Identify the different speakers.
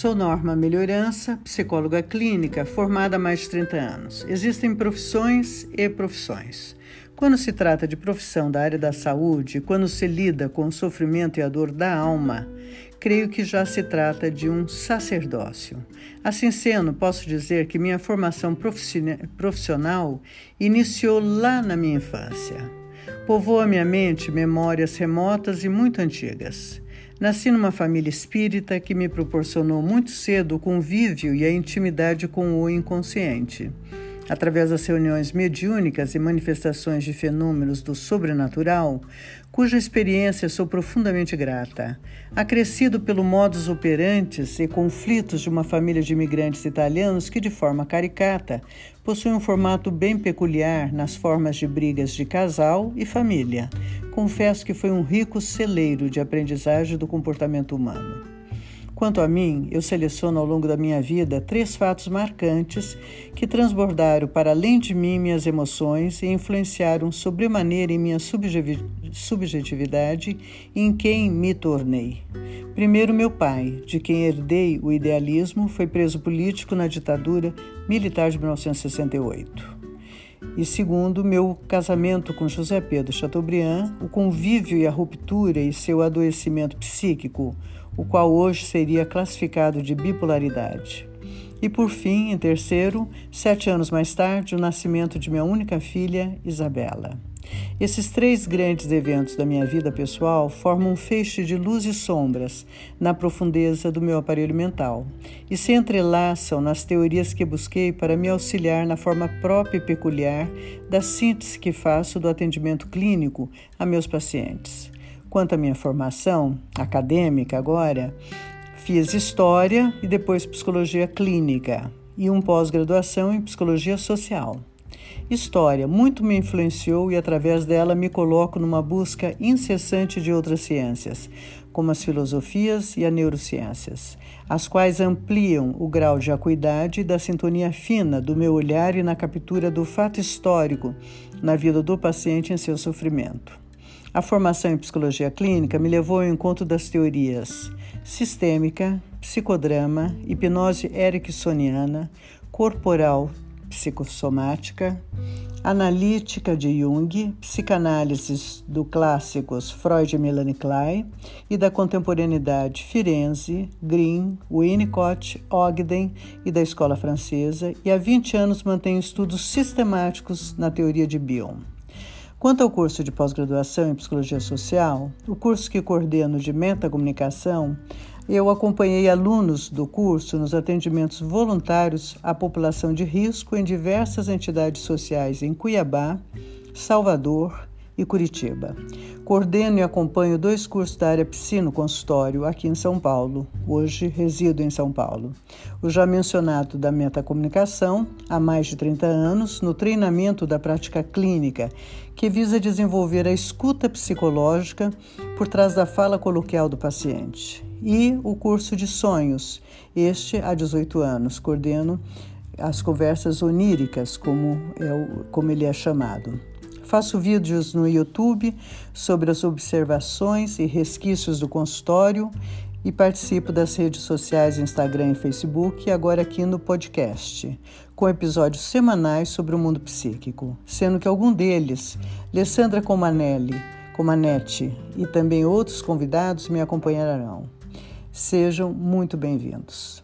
Speaker 1: Sou Norma Melhorança, psicóloga clínica, formada há mais de 30 anos. Existem profissões e profissões. Quando se trata de profissão da área da saúde, quando se lida com o sofrimento e a dor da alma, creio que já se trata de um sacerdócio. Assim sendo, posso dizer que minha formação profissional iniciou lá na minha infância. Povoa minha mente memórias remotas e muito antigas. Nasci numa família espírita que me proporcionou muito cedo o convívio e a intimidade com o inconsciente. Através das reuniões mediúnicas e manifestações de fenômenos do sobrenatural, cuja experiência sou profundamente grata. Acrescido pelo modus operantes e conflitos de uma família de imigrantes italianos que, de forma caricata, possui um formato bem peculiar nas formas de brigas de casal e família. Confesso que foi um rico celeiro de aprendizagem do comportamento humano. Quanto a mim, eu seleciono ao longo da minha vida três fatos marcantes que transbordaram para além de mim minhas emoções e influenciaram sobremaneira em minha subjetividade e em quem me tornei. Primeiro, meu pai, de quem herdei o idealismo, foi preso político na ditadura militar de 1968. E segundo, meu casamento com José Pedro Chateaubriand, o convívio e a ruptura e seu adoecimento psíquico o qual hoje seria classificado de bipolaridade. E por fim, em terceiro, sete anos mais tarde, o nascimento de minha única filha, Isabela. Esses três grandes eventos da minha vida pessoal formam um feixe de luz e sombras na profundeza do meu aparelho mental e se entrelaçam nas teorias que busquei para me auxiliar na forma própria e peculiar da síntese que faço do atendimento clínico a meus pacientes. Quanto à minha formação acadêmica agora, fiz história e depois psicologia clínica e um pós-graduação em psicologia social. História muito me influenciou e através dela me coloco numa busca incessante de outras ciências, como as filosofias e as neurociências, as quais ampliam o grau de acuidade e da sintonia fina do meu olhar e na captura do fato histórico na vida do paciente em seu sofrimento. A formação em psicologia clínica me levou ao encontro das teorias sistêmica, psicodrama, hipnose ericksoniana, corporal psicossomática, analítica de Jung, psicanálise do clássicos Freud e Melanie Klein e da contemporaneidade Firenze, Green, Winnicott, Ogden e da escola francesa, e há 20 anos mantenho estudos sistemáticos na teoria de Bion. Quanto ao curso de pós-graduação em Psicologia Social, o curso que coordeno de metacomunicação, eu acompanhei alunos do curso nos atendimentos voluntários à população de risco em diversas entidades sociais em Cuiabá, Salvador, e Curitiba. Coordeno e acompanho dois cursos da área Psino Consultório aqui em São Paulo. Hoje resido em São Paulo. O já mencionado da metacomunicação, há mais de 30 anos, no treinamento da prática clínica, que visa desenvolver a escuta psicológica por trás da fala coloquial do paciente. E o curso de sonhos, este há 18 anos. Coordeno as conversas oníricas, como, é como ele é chamado. Faço vídeos no YouTube sobre as observações e resquícios do consultório e participo das redes sociais Instagram e Facebook e agora aqui no podcast, com episódios semanais sobre o mundo psíquico, sendo que algum deles, Alessandra Comanelli, Comanetti e também outros convidados me acompanharão. Sejam muito bem-vindos.